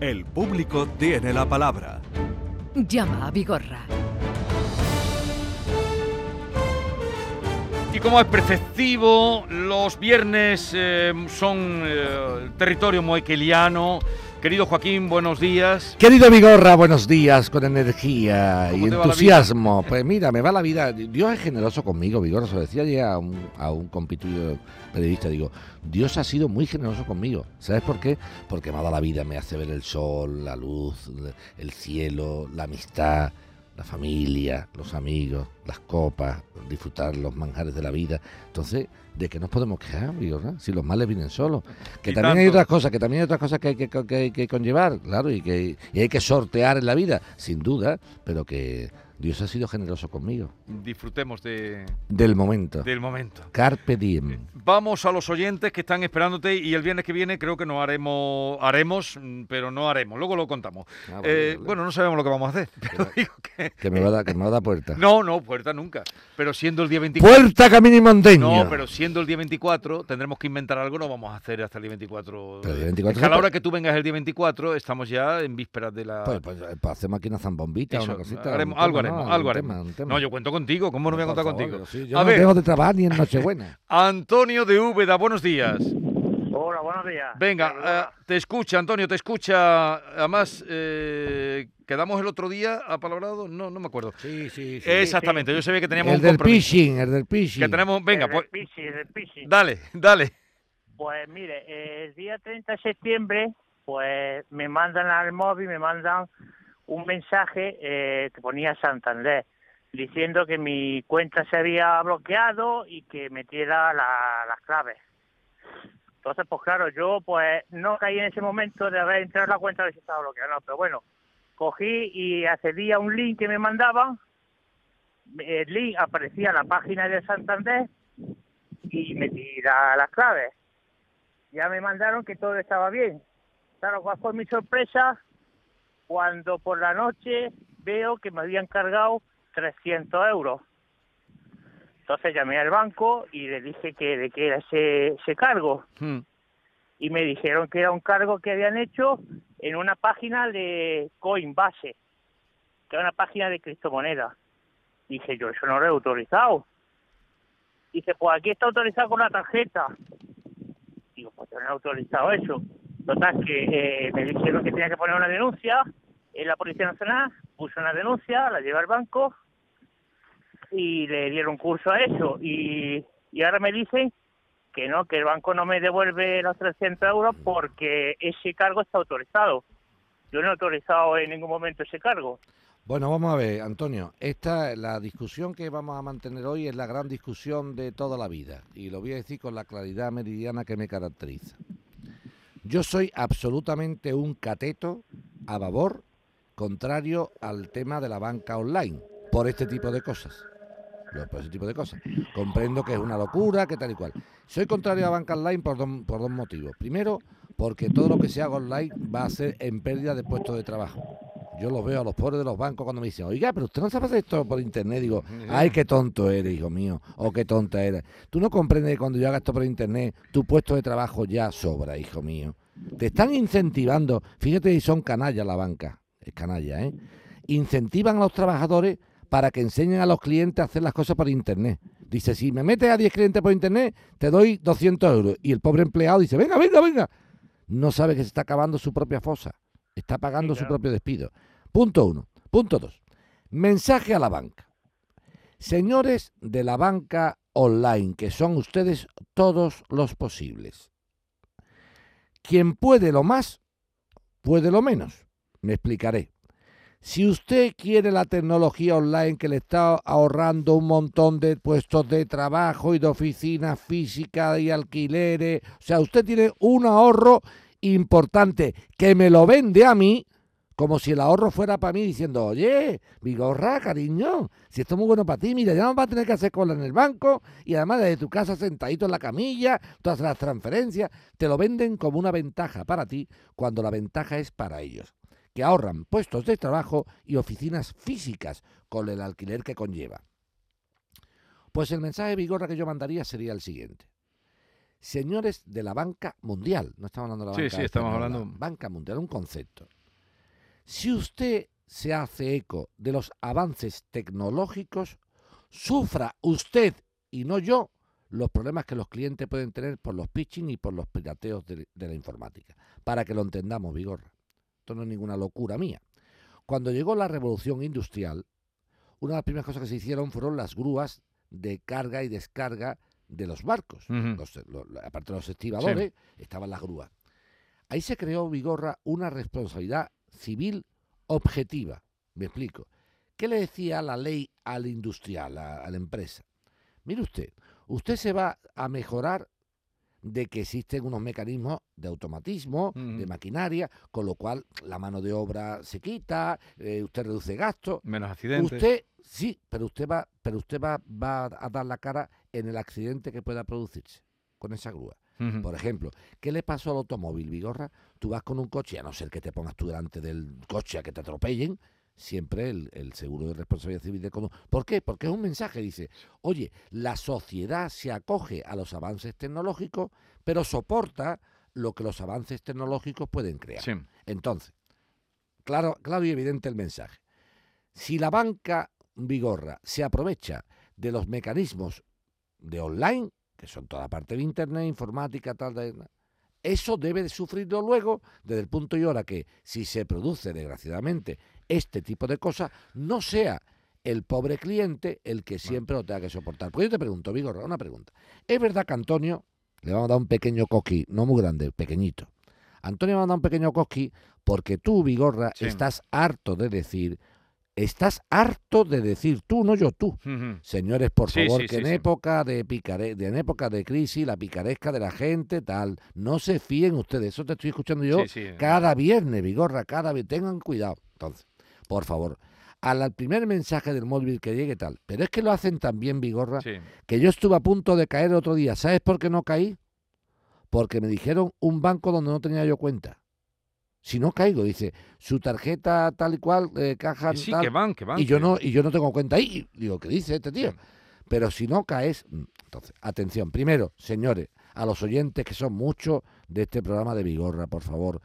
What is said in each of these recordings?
El público tiene la palabra. Llama a Vigorra. Y como es preceptivo, los viernes eh, son eh, territorio moequeliano. Querido Joaquín, buenos días. Querido Vigorra, buenos días, con energía y ¿Cómo te va la entusiasmo. Pues mira, me va la vida. Dios es generoso conmigo, Vigorra. Se lo decía ayer a un, a un periodista. Digo, Dios ha sido muy generoso conmigo. ¿Sabes por qué? Porque me ha dado la vida, me hace ver el sol, la luz, el cielo, la amistad, la familia, los amigos, las copas, disfrutar los manjares de la vida. Entonces, ¿de qué nos podemos quejar, Vigorra? Si los males vienen solos. Que Y también hay otras cosas, que también hay otras cosas que hay que, que hay que conllevar, claro, y que y hay que sortear en la vida, sin duda, pero que Dios ha sido generoso conmigo. Disfrutemos de- Del momento. del momento. Carpe diem. Vamos a los oyentes que están esperándote y el viernes que viene creo que no haremos, haremos, mm, pero no haremos. Luego lo contamos. Ah, vale, Eh, vale. Bueno, no sabemos lo que vamos a hacer. Pero digo que... Que me va a dar, que me va a dar puerta. No, no, puerta nunca. Pero siendo el día 24... Puerta Camino y Monteño. No, pero siendo el día 24, tendremos que inventar algo, no vamos a hacer hasta el día 24. Pero el día 24 Es que a la hora que tú vengas el día 24, estamos ya en vísperas de la... Pues, pues, pues hacemos aquí una zambombita, Eso, una cosita. haremos- un algo tema, haremos, ¿no? algo haremos. tema, tema. No, yo cuento contigo, ¿cómo no voy a contar favor, contigo? sí, yo a no ver, dejo de trabajar ni en Nochebuena. Antonio de Úbeda, buenos días. Hola, buenos días. Venga, eh, te escucha, Antonio, te escucha. Además, eh, ¿quedamos el otro día apalabrado? No, no me acuerdo. Sí, sí, sí. Exactamente, yo sabía que teníamos el un del pitching, el del pitching. Que tenemos, venga, El pues, del Pisi, el del Pisi. dale, dale. Pues mire, el día 30 de septiembre, pues me mandan al móvil, me mandan un mensaje eh, que ponía Santander, diciendo que mi cuenta se había bloqueado y que metiera la- las claves. Entonces, pues claro, yo pues no caí en ese momento de haber entrado en la cuenta de si estaba bloqueada, no, pero bueno, cogí y accedí a un link que me mandaban, el link aparecía en la página de Santander y metí la- las claves. Ya me mandaron que todo estaba bien. Claro, ¿cuál fue mi sorpresa? Cuando por la noche veo que me habían cargado 300 euros. Entonces llamé al banco y le dije que de qué era ese, ese cargo. Hmm. Y me dijeron que era un cargo que habían hecho en una página de Coinbase, que es una página de criptomonedas. Dije yo, eso no lo he autorizado. Dice, pues aquí está autorizado con la tarjeta. Digo, pues yo no he autorizado eso. Total, que eh, me dijeron que tenía que poner una denuncia en la Policía Nacional, puse una denuncia, la llevé al banco y le dieron curso a eso. Y, y ahora me dicen que no, que el banco no me devuelve los 300 euros porque ese cargo está autorizado. Yo no he autorizado en ningún momento ese cargo. Bueno, vamos a ver, Antonio. Esta, la discusión que vamos a mantener hoy es la gran discusión de toda la vida. Y lo voy a decir con la claridad meridiana que me caracteriza. Yo soy absolutamente un cateto a favor, contrario al tema de la banca online, por este tipo de cosas. Por ese tipo de cosas. Comprendo que es una locura, que tal y cual. Soy contrario a banca online por dos, por dos motivos. Primero, porque todo lo que se haga online va a ser en pérdida de puestos de trabajo. Yo los veo a los pobres de los bancos cuando me dicen, oiga, pero usted no sabe hacer esto por internet. Digo, ay, qué tonto eres, hijo mío, o qué tonta eres. Tú no comprendes que cuando yo haga esto por internet, tu puesto de trabajo ya sobra, hijo mío. Te están incentivando, fíjate si son canallas la banca, es canalla, ¿eh? Incentivan a los trabajadores para que enseñen a los clientes a hacer las cosas por internet. Dice, si me metes a 10 clientes por internet, te doy 200 euros. Y el pobre empleado dice, venga, venga, venga. No sabe que se está acabando su propia fosa. Está pagando Sí, su propio despido. Punto uno. Punto dos. Mensaje a la banca. Señores de la banca online, que son ustedes todos los posibles. Quien puede lo más, puede lo menos. Me explicaré. Si usted quiere la tecnología online que le está ahorrando un montón de puestos de trabajo y de oficinas físicas y alquileres, o sea, usted tiene un ahorro importante que me lo vende a mí como si el ahorro fuera para mí diciendo, oye, Vigorra, cariño, si esto es muy bueno para ti, mira, ya no vas a tener que hacer cola en el banco y además desde tu casa sentadito en la camilla, todas las transferencias, te lo venden como una ventaja para ti cuando la ventaja es para ellos, que ahorran puestos de trabajo y oficinas físicas con el alquiler que conlleva. Pues el mensaje de Vigorra que yo mandaría sería el siguiente. señores de la banca mundial, no estamos hablando de la Sí, banca sí, estamos española, hablando- banca mundial, un concepto. Si usted se hace eco de los avances tecnológicos, sufra usted y no yo los problemas que los clientes pueden tener por los pitching y por los pirateos de, de la informática. Para que lo entendamos, Vigorra. Esto no es ninguna locura mía. Cuando llegó la revolución industrial, una de las primeras cosas que se hicieron fueron las grúas de carga y descarga de los barcos. Los- aparte de los estibadores, estaban las grúas. Ahí se creó, Vigorra, una responsabilidad civil objetiva. Me explico. ¿Qué le decía la ley al industrial, a, a la empresa? Mire usted, usted se va a mejorar de que existen unos mecanismos de automatismo, de maquinaria, con lo cual la mano de obra se quita, eh, usted reduce gastos. Menos accidentes. Usted, sí, pero usted va, pero usted va, va a dar la cara en el accidente que pueda producirse con esa grúa. Por ejemplo, ¿qué le pasó al automóvil, Vigorra? Tú vas con un coche, a no ser que te pongas tú delante del coche a que te atropellen, siempre el, el seguro de responsabilidad civil de conductor. ¿Por qué? Porque es un mensaje, dice, oye, la sociedad se acoge a los avances tecnológicos, pero soporta lo que los avances tecnológicos pueden crear. Sí. Entonces, claro, claro y evidente el mensaje. Si la banca Vigorra se aprovecha de los mecanismos de online, que son toda parte de internet, informática, tal, tal, eso debe de sufrirlo luego desde el punto y hora que si se produce desgraciadamente este tipo de cosas, no sea el pobre cliente el que siempre lo tenga que soportar. Pues yo te pregunto, Vigorra, una pregunta. ¿Es verdad que Antonio, le vamos a dar un pequeño coqui, no muy grande, pequeñito, Antonio dado un pequeño cosqui porque tú, Vigorra, Sí. estás harto de decir, estás harto de decir tú, no yo, tú. Señores, por Sí, favor, sí, que en época de picare, de en época de crisis, la picaresca de la gente, tal, no se fíen ustedes. Eso te estoy escuchando yo cada viernes, Vigorra, cada vez. Tengan cuidado. Entonces, por favor, al primer mensaje del móvil que llegue, tal. Pero es que lo hacen también, Vigorra, Sí. que yo estuve a punto de caer otro día. ¿Sabes por qué no caí? Porque me dijeron un banco donde no tenía yo cuenta. Si no caigo, dice, su tarjeta tal y cual, eh, caja Sí, tal, que van, que van. y yo no y yo no tengo cuenta ahí. Y Digo, ¿qué dice este tío? Sí. Pero si no caes, mm, entonces, atención. Primero, señores, a los oyentes que son muchos de este programa de Vigorra, por favor,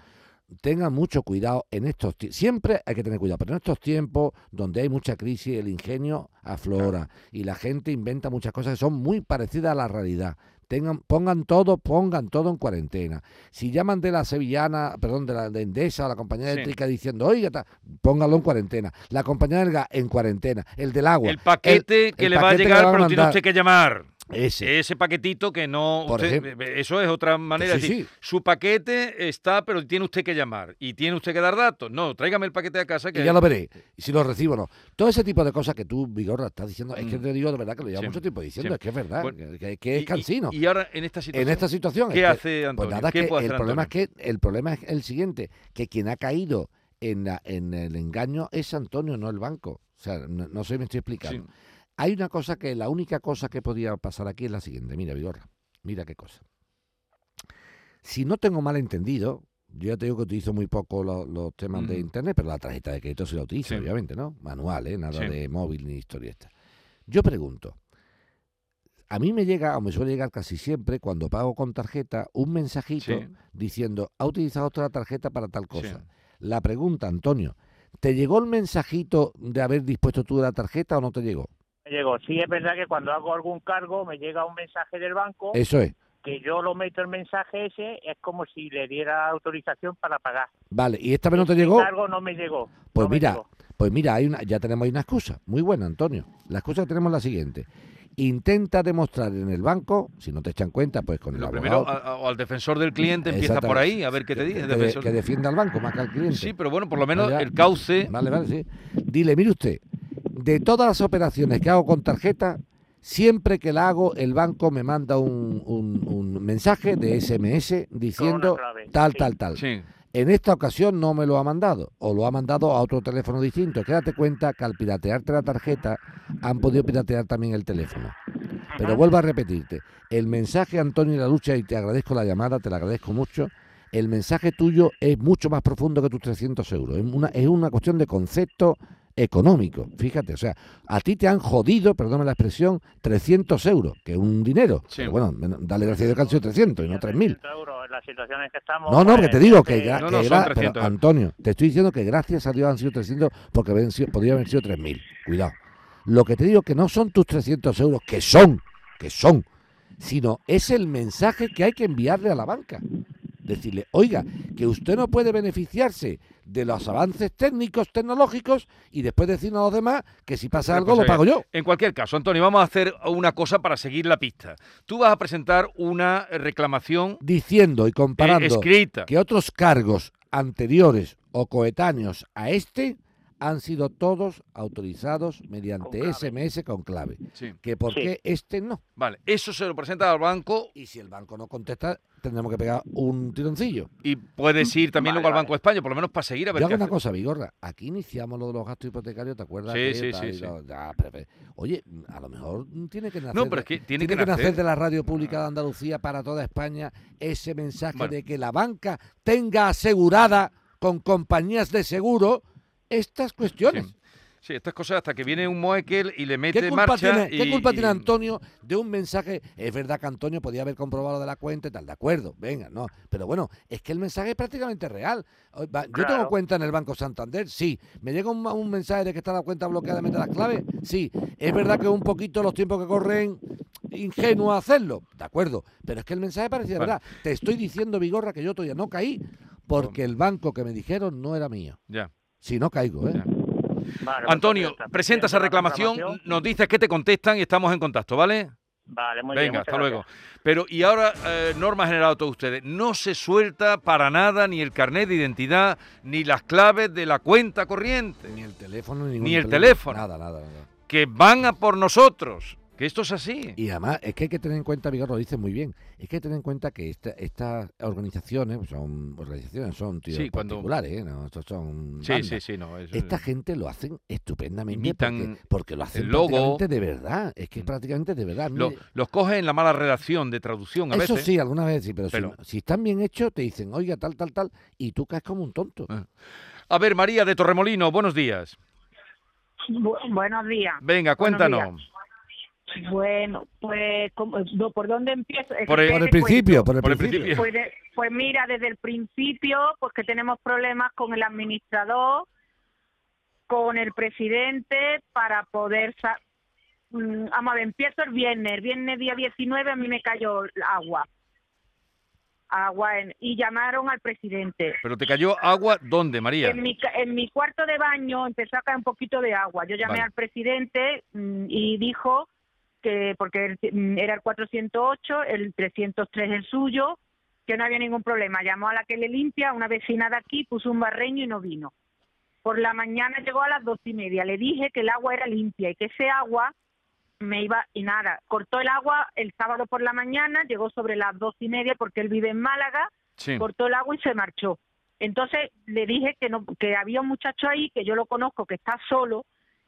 tengan mucho cuidado en estos tiempos. Siempre hay que tener cuidado, pero en estos tiempos donde hay mucha crisis, el ingenio aflora y la gente inventa muchas cosas que son muy parecidas a la realidad. Tengan, pongan todo, pongan todo en cuarentena. Si llaman de la sevillana, perdón, de la de Endesa o la compañía Sí. eléctrica diciendo, oiga, ta", pónganlo en cuarentena. La compañía del gas en cuarentena. El del agua. El paquete que el le va a llegar, pero tiene usted que llamar. Ese. Ese paquetito que no. Usted- ejemplo. eso es otra manera Sí, de decir. sí. Su paquete está, pero tiene usted que llamar. Y tiene usted que dar datos. No, tráigame el paquete a casa que. Y ya lo veré. Y si lo recibo o no. Todo ese tipo de cosas que tú, Vigorra, estás diciendo, es que Mm. te digo de verdad que lo llevo Sí, mucho tiempo diciendo, es que es verdad, Bueno, que, es cansino. Y, y ahora en esta situación. en esta situación. ¿Qué es que- hace Antonio? Pues nada, ¿Qué que puede el hacer problema, Antonio? es que, el problema es el siguiente, que quien ha caído en, la- en el engaño es Antonio, no el banco. O sea, no, no sé si me estoy explicando. Hay una cosa que, la única cosa que podía pasar aquí es la siguiente. Mira, Vigorra, mira qué cosa. Si no tengo mal entendido, yo ya te digo que utilizo muy poco lo- los temas de internet, pero la tarjeta de crédito sí la utilizo, Sí. obviamente, ¿no? Manual, ¿eh? Nada Sí. de móvil ni historia esta. Yo pregunto, a mí me llega, o me suele llegar casi siempre, cuando pago con tarjeta, un mensajito Sí. diciendo, ha utilizado otra tarjeta para tal cosa. La pregunta, Antonio, ¿te llegó el mensajito de haber dispuesto tú la tarjeta o no te llegó? Llegó. Sí, es verdad que cuando hago algún cargo me llega un mensaje del banco Eso es. que yo lo meto el mensaje ese, es como si le diera autorización para pagar. Vale, ¿y esta vez no te El llegó? cargo no me llegó. Pues no mira, llegó. Pues mira, hay una, ya tenemos ahí una excusa. Muy buena, Antonio. La excusa que tenemos es la siguiente. Intenta demostrar en el banco, si no te echan cuenta, pues con el Lo abogado, primero, a- a- o al defensor del cliente empieza por ahí, a ver qué te dice. que, defienda al banco más que al cliente. Sí, pero bueno, por lo menos el cauce. Vale, vale, sí. Dile, mire usted, de todas las operaciones que hago con tarjeta, siempre que la hago, el banco me manda un, un- un mensaje de SMS diciendo clave, tal, sí. tal, tal. Sí. En esta ocasión no me lo ha mandado, o lo ha mandado a otro teléfono distinto. Quédate cuenta que al piratearte la tarjeta han podido piratear también el teléfono. Pero Ajá. vuelvo a repetirte, el mensaje Antonio La Lucha, y te agradezco la llamada, te la agradezco mucho, el mensaje tuyo es mucho más profundo que tus 300 euros. Es una, es una cuestión de concepto económico. Fíjate, o sea, a ti te han jodido, perdóname la expresión, 300 euros, que es un dinero. Sí. Pero bueno, dale gracias a Dios que han sido 300 y no 3.000. 300 euros en la situación en que estamos. No, no, que pues, te digo que, eh, No, pero, 300 euros. Antonio, te estoy diciendo que gracias a Dios han sido 300 porque habían sido- podría haber sido 3.000. Cuidado. Lo que te digo que no son tus 300 euros, que son, que son, sino es el mensaje que hay que enviarle a la banca. Decirle, oiga, que usted no puede beneficiarse de los avances técnicos, tecnológicos, y después decirnos a los demás que si pasa algo lo pago yo. En cualquier caso, Antonio, vamos a hacer una cosa para seguir la pista. Tú vas a presentar una reclamación Diciendo y eh, comparando escrita. que otros cargos anteriores o coetáneos a este han sido todos autorizados mediante Con. SMS con clave. Sí. Que por Sí. qué este no. Vale, eso se lo presenta al banco Y si el banco no contesta, tendremos que pegar un tironcillo. y puedes ir también Vale, luego al. Banco de España, por lo menos para seguir a ver Yo hago una hace. cosa, Vigorra. Aquí iniciamos lo de los gastos hipotecarios, ¿te acuerdas? Sí, sí, sí, pero- pero- Oye, a lo mejor tiene que nacer. No, pero de- es que tiene tiene, que que nacer nacer. de la radio pública de Andalucía para toda España ese mensaje Bueno. de que la banca tenga asegurada con compañías de seguro estas cuestiones. Sí. Sí, estas cosas hasta que viene un Moekel y le mete ¿Qué culpa, marcha tiene, ¿Qué y- culpa y- tiene Antonio de un mensaje? Es verdad que Antonio podía haber comprobado lo de la cuenta y tal, de acuerdo, venga, no. Pero bueno, es que el mensaje es prácticamente real. Yo tengo cuenta en el Banco Santander, sí. ¿Me llega un, un mensaje de que está la cuenta bloqueada, mete las claves? Sí. Es verdad que un poquito los tiempos que corren ingenuo hacerlo, de acuerdo. Pero es que el mensaje parecía verdad. Te estoy diciendo, Vigorra, que yo todavía no caí porque el banco que me dijeron no era mío. Ya. Si no caigo, ¿eh? Ya. Vale, pues Antonio, presenta esa reclamación, reclamación. nos dices que te contestan y estamos en contacto, ¿vale? Vale, muy bien. Venga, hasta luego. Pero, y ahora, eh, norma general a todos ustedes, no se suelta para nada ni el carnet de identidad, ni las claves de la cuenta corriente, Ni el teléfono, ni, Ni el teléfono. Nada, nada, nada. que van a por nosotros, que esto es así. Y además es que hay que tener en cuenta, Vigor lo dice muy bien, es que hay que tener en cuenta que esta- estas organizaciones, pues son organizaciones, son tíos Sí, cuando- particulares, ¿eh? no, estos son Sí, bandas. sí, sí, no. es- Esta gente lo hacen estupendamente porque, porque lo hacen logo. prácticamente de verdad, es que es Mm. prácticamente de verdad. lo- los cogen en la mala redacción de traducción a eso veces. sí, algunas veces sí, pero, si- Pero- Si, están bien hechos te dicen, oiga, tal, tal, tal, y tú caes como un tonto. Ah. A ver, María de Torremolino, buenos días. Bu- buenos días. Venga, cuéntanos. Bueno, pues, ¿cómo- no, ¿por dónde empiezo? Por el- Por principio, por el Por el principio. principio. Pues, de- pues mira, desde el principio, pues que tenemos problemas con el administrador, con el presidente, para poder... sa- Mm, Vamos a ver, empiezo el viernes. El viernes día 19 a mí me cayó agua. Agua en- y llamaron al presidente. Pero te cayó agua, ¿dónde, María? En mi, ca- en mi cuarto de baño empezó a caer un poquito de agua. Yo llamé Vale. al presidente mm, y dijo que, porque mm, era el 408, el 303 el suyo, que no había ningún problema. Llamó a la que le limpia, una vecina de aquí, puso un barreño y no vino. Por la mañana llegó a las dos y media. Le dije que el agua era limpia y que ese agua me iba y nada. Cortó el agua el sábado por la mañana, llegó sobre las dos y media porque él vive en Málaga Sí. cortó el agua y se marchó. Entonces le dije que no, que había un muchacho ahí que yo lo conozco que está solo,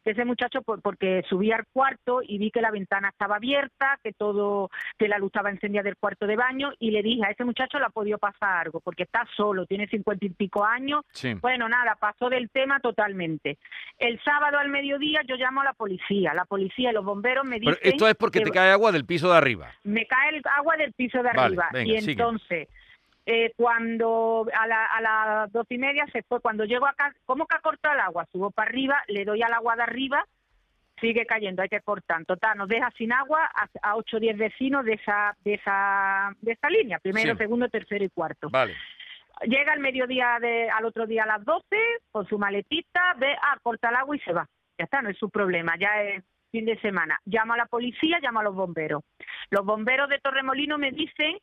que ese muchacho por- porque subí al cuarto y vi que la ventana estaba abierta, que todo, que la luz estaba encendida del cuarto de baño y le dije a ese muchacho le ha podido pasar algo porque está solo, tiene cincuenta y pico años Sí. bueno, nada, pasó del tema totalmente. El sábado al mediodía yo llamo a la policía. La policía y los bomberos me Pero dicen esto es porque que te cae agua del piso de arriba. me cae el agua del piso de Vale, arriba. venga, y sigue. Eh, cuando a, la- a las dos y media se fue, cuando llego acá, ¿cómo que ha cortado el agua? Subo para arriba, le doy al agua de arriba, sigue cayendo, hay que cortar. Total, nos deja sin agua a, 8 o 10 vecinos de esa, de esa, de esa línea, primero, Sí. segundo, tercero y cuarto. Vale. Llega al mediodía de, al otro día a las 12 con su maletita, ve, ah, corta el agua y se va. Ya está, no es su problema, ya es fin de semana. Llamo a la policía, llamo a los bomberos. Los bomberos de Torremolino me dicen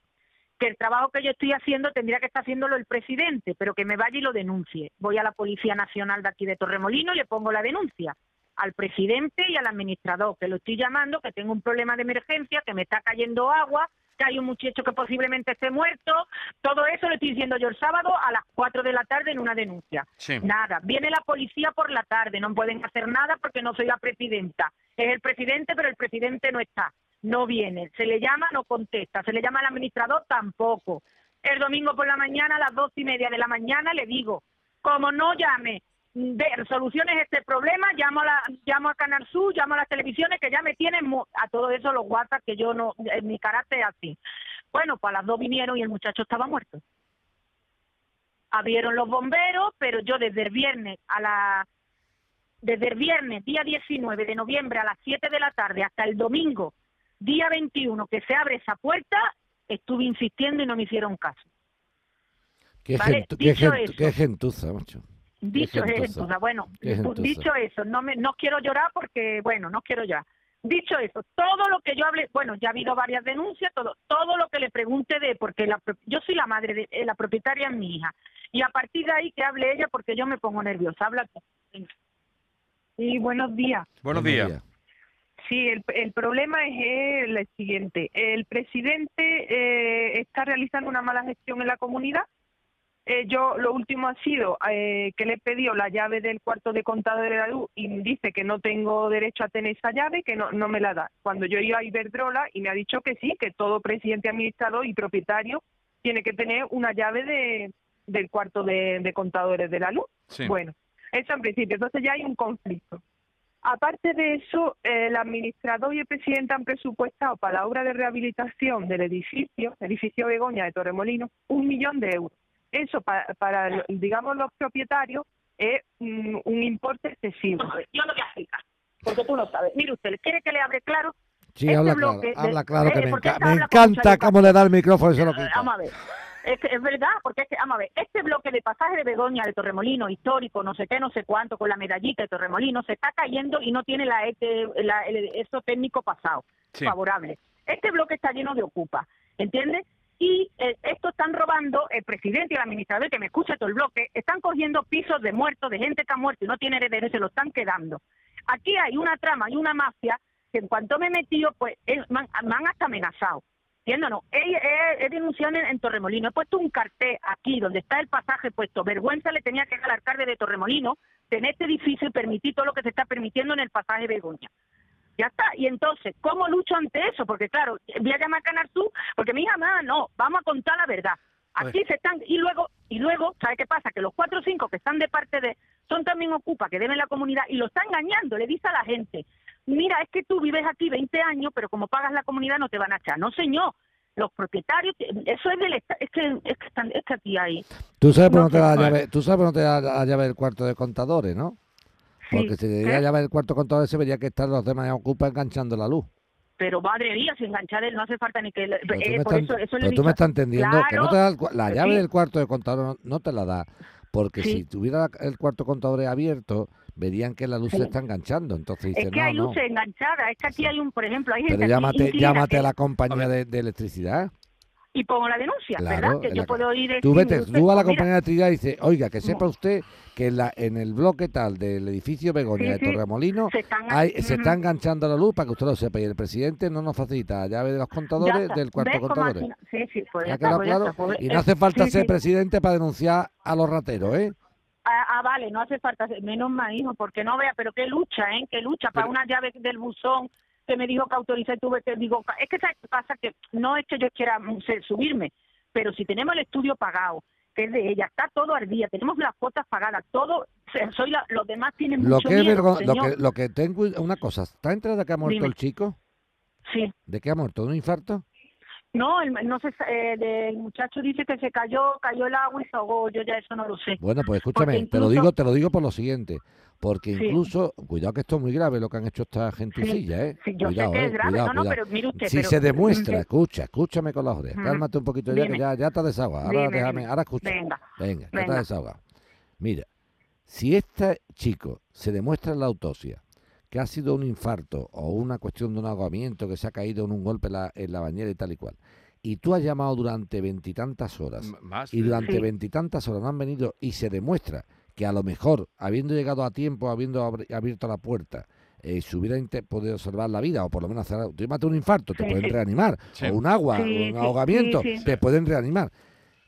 que el trabajo que yo estoy haciendo tendría que estar haciéndolo el presidente, pero que me vaya y lo denuncie. Voy a la Policía Nacional de aquí de Torremolino y le pongo la denuncia al presidente y al administrador, que lo estoy llamando, que tengo un problema de emergencia, que me está cayendo agua, que hay un muchacho que posiblemente esté muerto. Todo eso lo estoy diciendo yo el sábado a las 4 de la tarde en una denuncia. Sí. Nada, viene la policía por la tarde, no pueden hacer nada porque no soy la presidenta. Es el presidente, pero el presidente no está, no viene. Se le llama, no contesta. Se le llama al administrador, tampoco. El domingo por la mañana, a las dos y media de la mañana, le digo, como no llame de soluciones este problema, llamo a, la, llamo a Canal Sur, llamo a las televisiones que ya me tienen a todo eso los WhatsApp que yo no, en mi carácter es así. Bueno, pues a las dos vinieron y el muchacho estaba muerto. Abrieron los bomberos, pero yo desde el viernes a la desde el viernes, día 19 de noviembre a las 7 de la tarde hasta el domingo, día 21, que se abre esa puerta, estuve insistiendo y no me hicieron caso. Qué, Vale, gentu- qué dicho gentu- eso. qué gentuza, macho. Dicho gentuza. eso, bueno, Qué pu- gentuza. dicho eso, no me, no quiero llorar porque, bueno, no quiero llorar. Dicho eso, todo lo que yo hablé, bueno, ya ha habido varias denuncias, todo, todo lo que le pregunte de, porque la, yo soy la madre, de, eh, la propietaria es mi hija, y a partir de ahí que hable ella porque yo me pongo nerviosa. Habla tú. Sí, buenos días. Buenos Buenos días. Sí, el, el problema es el siguiente. El presidente eh, está realizando una mala gestión en la comunidad. Eh, yo lo último ha sido eh, que le he pedido la llave del cuarto de contador de la luz y dice que no tengo derecho a tener esa llave, que no, no me la da. Cuando yo iba a Iberdrola y me ha dicho que sí, que todo presidente administrador y propietario tiene que tener una llave de, del cuarto de, de contadores de la luz. Sí. Bueno, eso en principio. Entonces ya hay un conflicto. Aparte de eso, eh, el administrador y el presidente han presupuestado para la obra de rehabilitación del edificio, edificio Begoña de Torremolinos, un millón de euros. Eso pa- para, digamos, los propietarios es mm, un importe excesivo. Yo no voy a explicar, porque tú no sabes. Mire usted, ¿quiere que le hable claro? Sí, Este habla claro, habla claro que eh, me, enca- me encanta cómo le da el micrófono y se lo Eh, quita. Vamos a ver. Es, que es verdad, porque es que, vamos a ver, este bloque de pasaje de Begoña, de Torremolino, histórico, no sé qué, no sé cuánto, con la medallita de Torremolino, se está cayendo y no tiene la, este- la- el- eso técnico pasado, Sí. favorable. Este bloque está lleno de ocupa, ¿entiendes? Y eh, esto están robando, el presidente y el administrador, que me escucha todo el bloque, están cogiendo pisos de muertos, de gente que ha muerto y no tiene herederos, se lo están quedando. Aquí hay una trama y una mafia que en cuanto me he metido, pues eh, me han, me han hasta amenazado. ¿Entiendes? No, he, he, he denunciado en, en Torremolino, he puesto un cartel aquí donde está el pasaje puesto. Vergüenza le tenía que dar al alcalde de Torremolino tener este edificio y permitir todo lo que se está permitiendo en el pasaje Begoña. Ya está. Y entonces, ¿cómo lucho ante eso? Porque claro, voy a llamar a Canal Sur, porque mi hija, "Ma, no, vamos a contar la verdad. Aquí se están, y luego, y luego, ¿sabe qué pasa? Que los cuatro o cinco que están de parte de, son también ocupa, que deben la comunidad, y lo está engañando, le dice a la gente, mira, es que tú vives aquí 20 años, pero como pagas la comunidad no te van a echar. No, señor, los propietarios, eso es del Estado, es que, es que, están, es que aquí hay. Tú sabes por No te da la llave, tú sabes por no te da la llave del cuarto de contadores, ¿no? Sí. Porque si te diera ¿Qué? la llave del cuarto de contadores se vería que están los demás ocupa enganchando la luz. Pero madre mía, si enganchar él no hace falta ni que... Pero tú eh, me por estás- eso, eso pero tú me estás entendiendo que no te da el la Sí. llave del cuarto de contador no, no te la da, porque Sí. si tuviera el cuarto de contadores abierto, verían que la luz Sí. se está enganchando. Entonces Es dice, que no, hay no. luces enganchadas, es que aquí hay un, por ejemplo, hay gente Pero llámate, llámate a la compañía A de, de electricidad. y pongo la denuncia, Claro, ¿verdad? Que yo la- puedo ir... Tú vete, usted, tú a la pues, mira, compañía de electricidad y dice, oiga, que sepa usted que en, la, en el bloque tal del edificio Begoña Sí, de sí. Torremolino se están, hay- se está enganchando la luz para que usted lo sepa y el presidente no nos facilita la llave de los contadores del cuarto de ¿Ves cómo contadores. así- Sí, sí, pues ¿Ha ya está, quedado pues ya claro? está, pues, Y eh, no hace falta ser sí. presidente para denunciar a los rateros, ¿eh? Ah, ah, vale, no hace falta, menos mal, hijo, porque no vea, pero qué lucha, ¿eh? Qué lucha para Pero- una llave del buzón que me dijo que autoricé, tuve que, digo, es que ¿sabes qué pasa? Que no es que yo quiera subirme, pero si tenemos el estudio pagado, que es de ella, está todo al día, tenemos las cuotas pagadas, todo, soy la, los demás tienen Lo mucho que miedo, lo que, lo que tengo una cosa, ¿está enterado de que ha muerto Dime. el chico? Sí. ¿De qué ha muerto? ¿De un infarto? No, el, no se, eh, el muchacho dice que se cayó, cayó el agua y se ahogó, yo ya eso no lo sé. Bueno, pues escúchame, te lo digo, te lo digo por lo siguiente, porque Sí. incluso, cuidado que esto es muy grave lo que han hecho esta gentucilla, ¿eh? Sí, yo cuidado, sé que eh, es grave, cuidado, no, pero mire usted, si pero- se demuestra, escucha, escúchame con las orejas, Mm. cálmate un poquito ya, que ya, ya te desahogado, ahora Dime, déjame, dime. ahora escucha, Venga, venga, ya venga. has desahogado. Mira, si este chico se demuestra en la autopsia que ha sido un infarto o una cuestión de un ahogamiento que se ha caído en un golpe en la, en la bañera y tal y cual, y tú has llamado durante veintitantas horas M- Más. y durante Sí. veintitantas horas no han venido y se demuestra que a lo mejor, habiendo llegado a tiempo, habiendo abierto la puerta, eh, se hubiera podido salvar la vida o por lo menos hacer algo. Tú un infarto, te pueden reanimar, Sí. o un agua, Sí, un sí, ahogamiento, sí, sí. te pueden reanimar.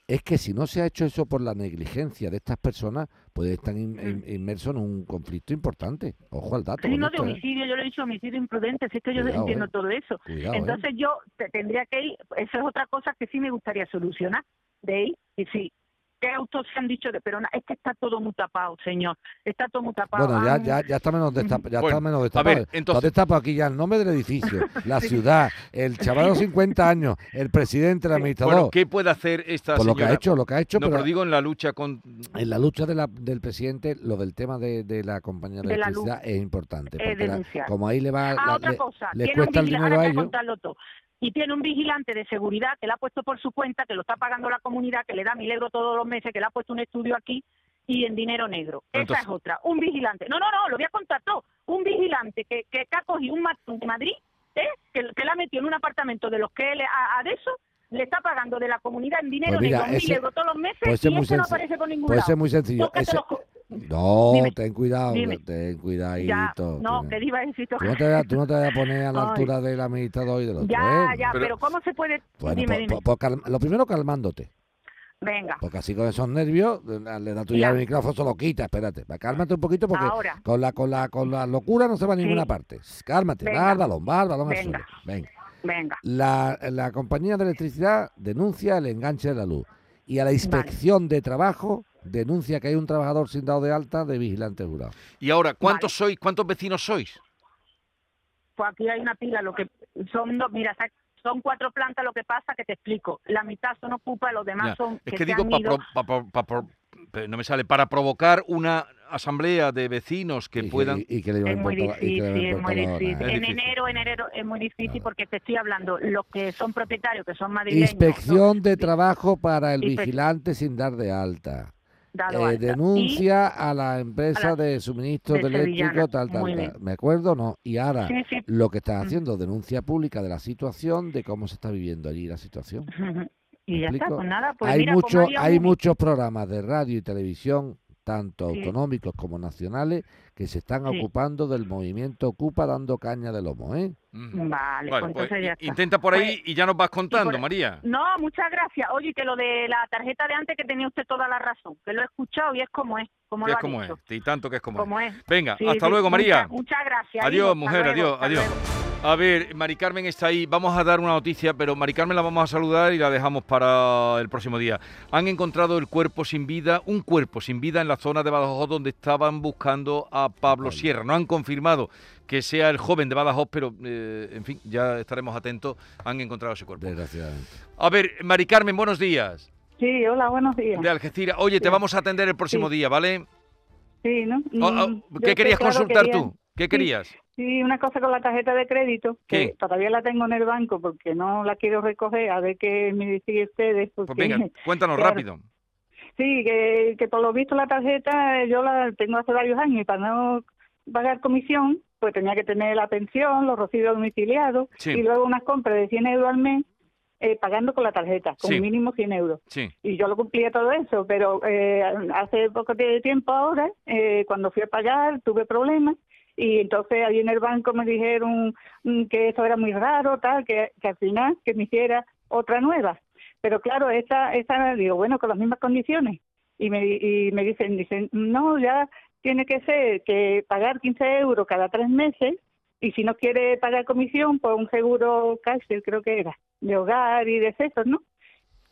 Es que si no se ha hecho eso por la negligencia de estas personas, pues están in- in- inmersos en un conflicto importante. Ojo al dato. Sí, no de ¿eh? homicidio, yo le he dicho homicidio imprudente, si es que yo Cuidado, entiendo eh. todo eso. Cuidado, ¿eh? Entonces yo te- tendría que ir, eso es otra cosa que sí me gustaría solucionar, de ir, y sí, ¿Qué autos se han dicho de pero na- es que está todo muy tapado, señor. Está todo muy tapado. Bueno, ya, ya, ya está menos destapado. Ya Bueno, está menos a destapado. ver, Tú entonces- has destapado aquí ya el nombre del edificio, la ciudad, el chaval de los 50 años, el presidente, el administrador. Bueno, ¿qué puede hacer esta Pues lo que señora? ha hecho, lo que ha hecho, no, pero, pero digo en la lucha con... en la lucha de la- del presidente, lo del tema de, de la compañía de, De la luz. electricidad es importante. Eh, Porque la- denunciar. como ahí le va, Ah, la- otra le- cosa. les cuesta el dinero a ellos. todo. Y tiene un vigilante de seguridad que le ha puesto por su cuenta, que lo está pagando la comunidad, que le da mil euros todos los meses, que le ha puesto un estudio aquí y en dinero negro. Entonces- Esa es otra. Un vigilante. No, no, no, lo voy a contar todo. Un vigilante que, que, que ha cogido un matón de Madrid, ¿eh? que, que la ha metido en un apartamento de los que él ha, ha de eso, le está pagando de la comunidad en dinero Pues mira, negro mil euros todos los meses y ese no aparece por ningún Puede lado. ser muy sencillo. Ese- los No, Dime. ten cuidado, Dime. ten Ya, cuidadito. no, ten- que diva decir Tú no, te, tú no te vas a poner a la Ay. altura del administrador y del otro. Ya, ya, Pero- pero, ¿cómo se puede...? Bueno, dime, po- dime. po- po- calm- lo primero calmándote. Venga, Porque así con esos nervios, le da tu Ya. llave al micrófono, se lo quita, espérate. Va, Cálmate un poquito porque ahora. con la, con la, con la locura no se va a ninguna Sí. parte. Cálmate, Venga. va al balón, va al balón al Venga. suelo. Venga. Venga. La, la compañía de electricidad denuncia el enganche de la luz. Y a la inspección de trabajo denuncia que hay un trabajador sin dado de alta de vigilante jurado. Y ahora, ¿cuántos sois? ¿Cuántos vecinos sois? Pues aquí hay una pila, lo que son dos, mira, son cuatro plantas, lo que pasa que te explico. La mitad son ocupa, los demás Ya. son Es que, que digo, han pa pro- pero no me sale, para provocar una asamblea de vecinos que y, puedan... y, y que le Es muy y difícil, es muy. ¿eh? Es En difícil. enero, en enero es muy difícil porque te estoy hablando, los que son propietarios, que son madrileños, Inspección de trabajo para el vigilante sin dar de alta. Eh, alta. denuncia a la empresa a la- de suministro de eléctrico, tal, tal, tal. ¿Me acuerdo? No. Y ahora, Y- sí, sí. lo que estás Mm. haciendo, denuncia pública de la situación, de cómo se está viviendo allí la situación. y ya está, pues nada, pues hay mira, como mucho, había hay un- muchos programas de radio y televisión, tanto Sí. autonómicos como nacionales, que se están Sí. ocupando del movimiento Ocupa dando caña de lomo, ¿eh? Mm. Vale, Bueno, pues pues, entonces ya está. intenta por ahí y ya nos vas contando, por- María. No, muchas gracias. Oye, que lo de la tarjeta de antes que tenía usted toda la razón, que lo he escuchado y es como es, como es ha como es, y tanto que es como, Como es. es. Venga, Sí, hasta sí, luego, María. Muchas, muchas gracias. Adiós, mujer, luego, adiós, adiós. luego. A ver, Mari Carmen está ahí. Vamos a dar una noticia, pero Mari Carmen la vamos a saludar y la dejamos para el próximo día. Han encontrado el cuerpo sin vida, un cuerpo sin vida en la zona de Badajoz donde estaban buscando a Pablo Sierra. No han confirmado que sea el joven de Badajoz, pero eh, en fin, ya estaremos atentos. Han encontrado ese cuerpo. Desgraciadamente. A ver, Mari Carmen, buenos días. Sí, hola, buenos días. De Algeciras. Oye, te vamos a atender el próximo Sí. día, ¿vale? Sí, ¿no? Oh, oh, yo ¿Qué sé, querías claro, consultar quería- tú? ¿Qué querías? Sí, una cosa con la tarjeta de crédito, que ¿Qué? todavía la tengo en el banco porque no la quiero recoger, a ver qué me dicen ustedes. Pues venga, cuéntanos claro, rápido. Sí, que, que por lo visto la tarjeta yo la tengo hace varios años y para no pagar comisión, pues tenía que tener la pensión, los recibos domiciliados Sí. y luego unas compras de 100 euros al mes eh, pagando con la tarjeta, con Sí. mínimo 100 euros. Sí. y yo lo cumplía todo eso, pero eh, hace poco tiempo ahora, eh, cuando fui a pagar, tuve problemas y entonces ahí en el banco me dijeron mm, que eso era muy raro, tal, que, que al final que me hiciera otra nueva. Pero claro, esta, esta digo, bueno, con las mismas condiciones. Y me, y me dicen, dicen, no, ya tiene que ser que pagar 15 euros cada tres meses y si no quiere pagar comisión, pues un seguro cárcel creo que era, de hogar y de sesos, ¿no?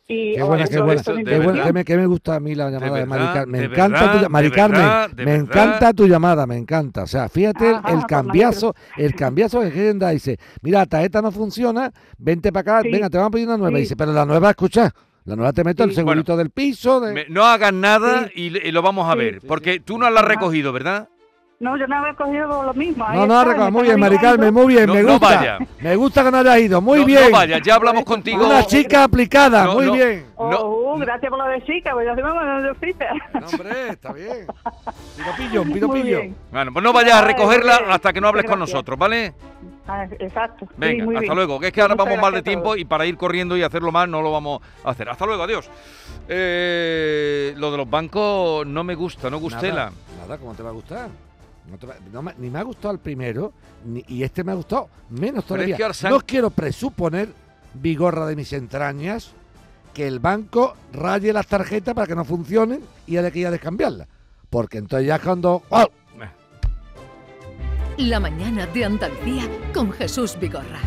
Y, Qué o buena, qué buena, de qué buena, que me, que me gusta a mí la llamada de, Mari Carmen. Me de encanta verdad, tu, Mari de Carmen, verdad, de me verdad. encanta tu llamada, me encanta. O sea, fíjate el- Ajá, el cambiazo, el cambiazo que quieren dar. Dice, mira, la tarjeta no funciona, vente para acá, Sí. venga, te vamos a pedir una nueva. Sí. Dice, pero la nueva, escucha, la nueva te meto el Sí. segurito del piso. de- Me- no hagas nada y, y lo vamos a Sí, ver, sí, porque sí. tú no la has recogido, ¿verdad? No, yo no había cogido lo mismo. ahí No, no, está, muy bien, Mari avisando. Carmen, muy bien, No- me no gusta. vaya. Me gusta que no hayas ido, muy no, bien. No vaya, ya hablamos contigo. Una chica aplicada, No, muy no. bien. Oh, No. uh, gracias por lo de chica, pues yo soy mamá de frita. No, hombre, está bien. Pido pillo, pido Muy pillo. bien. Bueno, pues no vayas a recogerla hasta que no hables con nosotros, ¿vale? Ah, exacto. sí, Venga, muy hasta bien. luego. Que es que ahora Muchas vamos mal de tiempo y para ir corriendo y hacerlo más no lo vamos a hacer. Hasta luego, adiós. Eh, lo de los bancos no me gusta, no gustela. Nada, nada, ¿cómo te va a gustar? No te va- no me- ni me ha gustado el primero, ni- y este me ha gustado menos Pero es todavía. que han- No quiero presuponer, vigorra de mis entrañas, que el banco raye las tarjetas para que no funcionen y haya que ir a descambiarlas. Porque entonces ya es cuando... ¡oh! La mañana de Andalucía con Jesús Vigorra.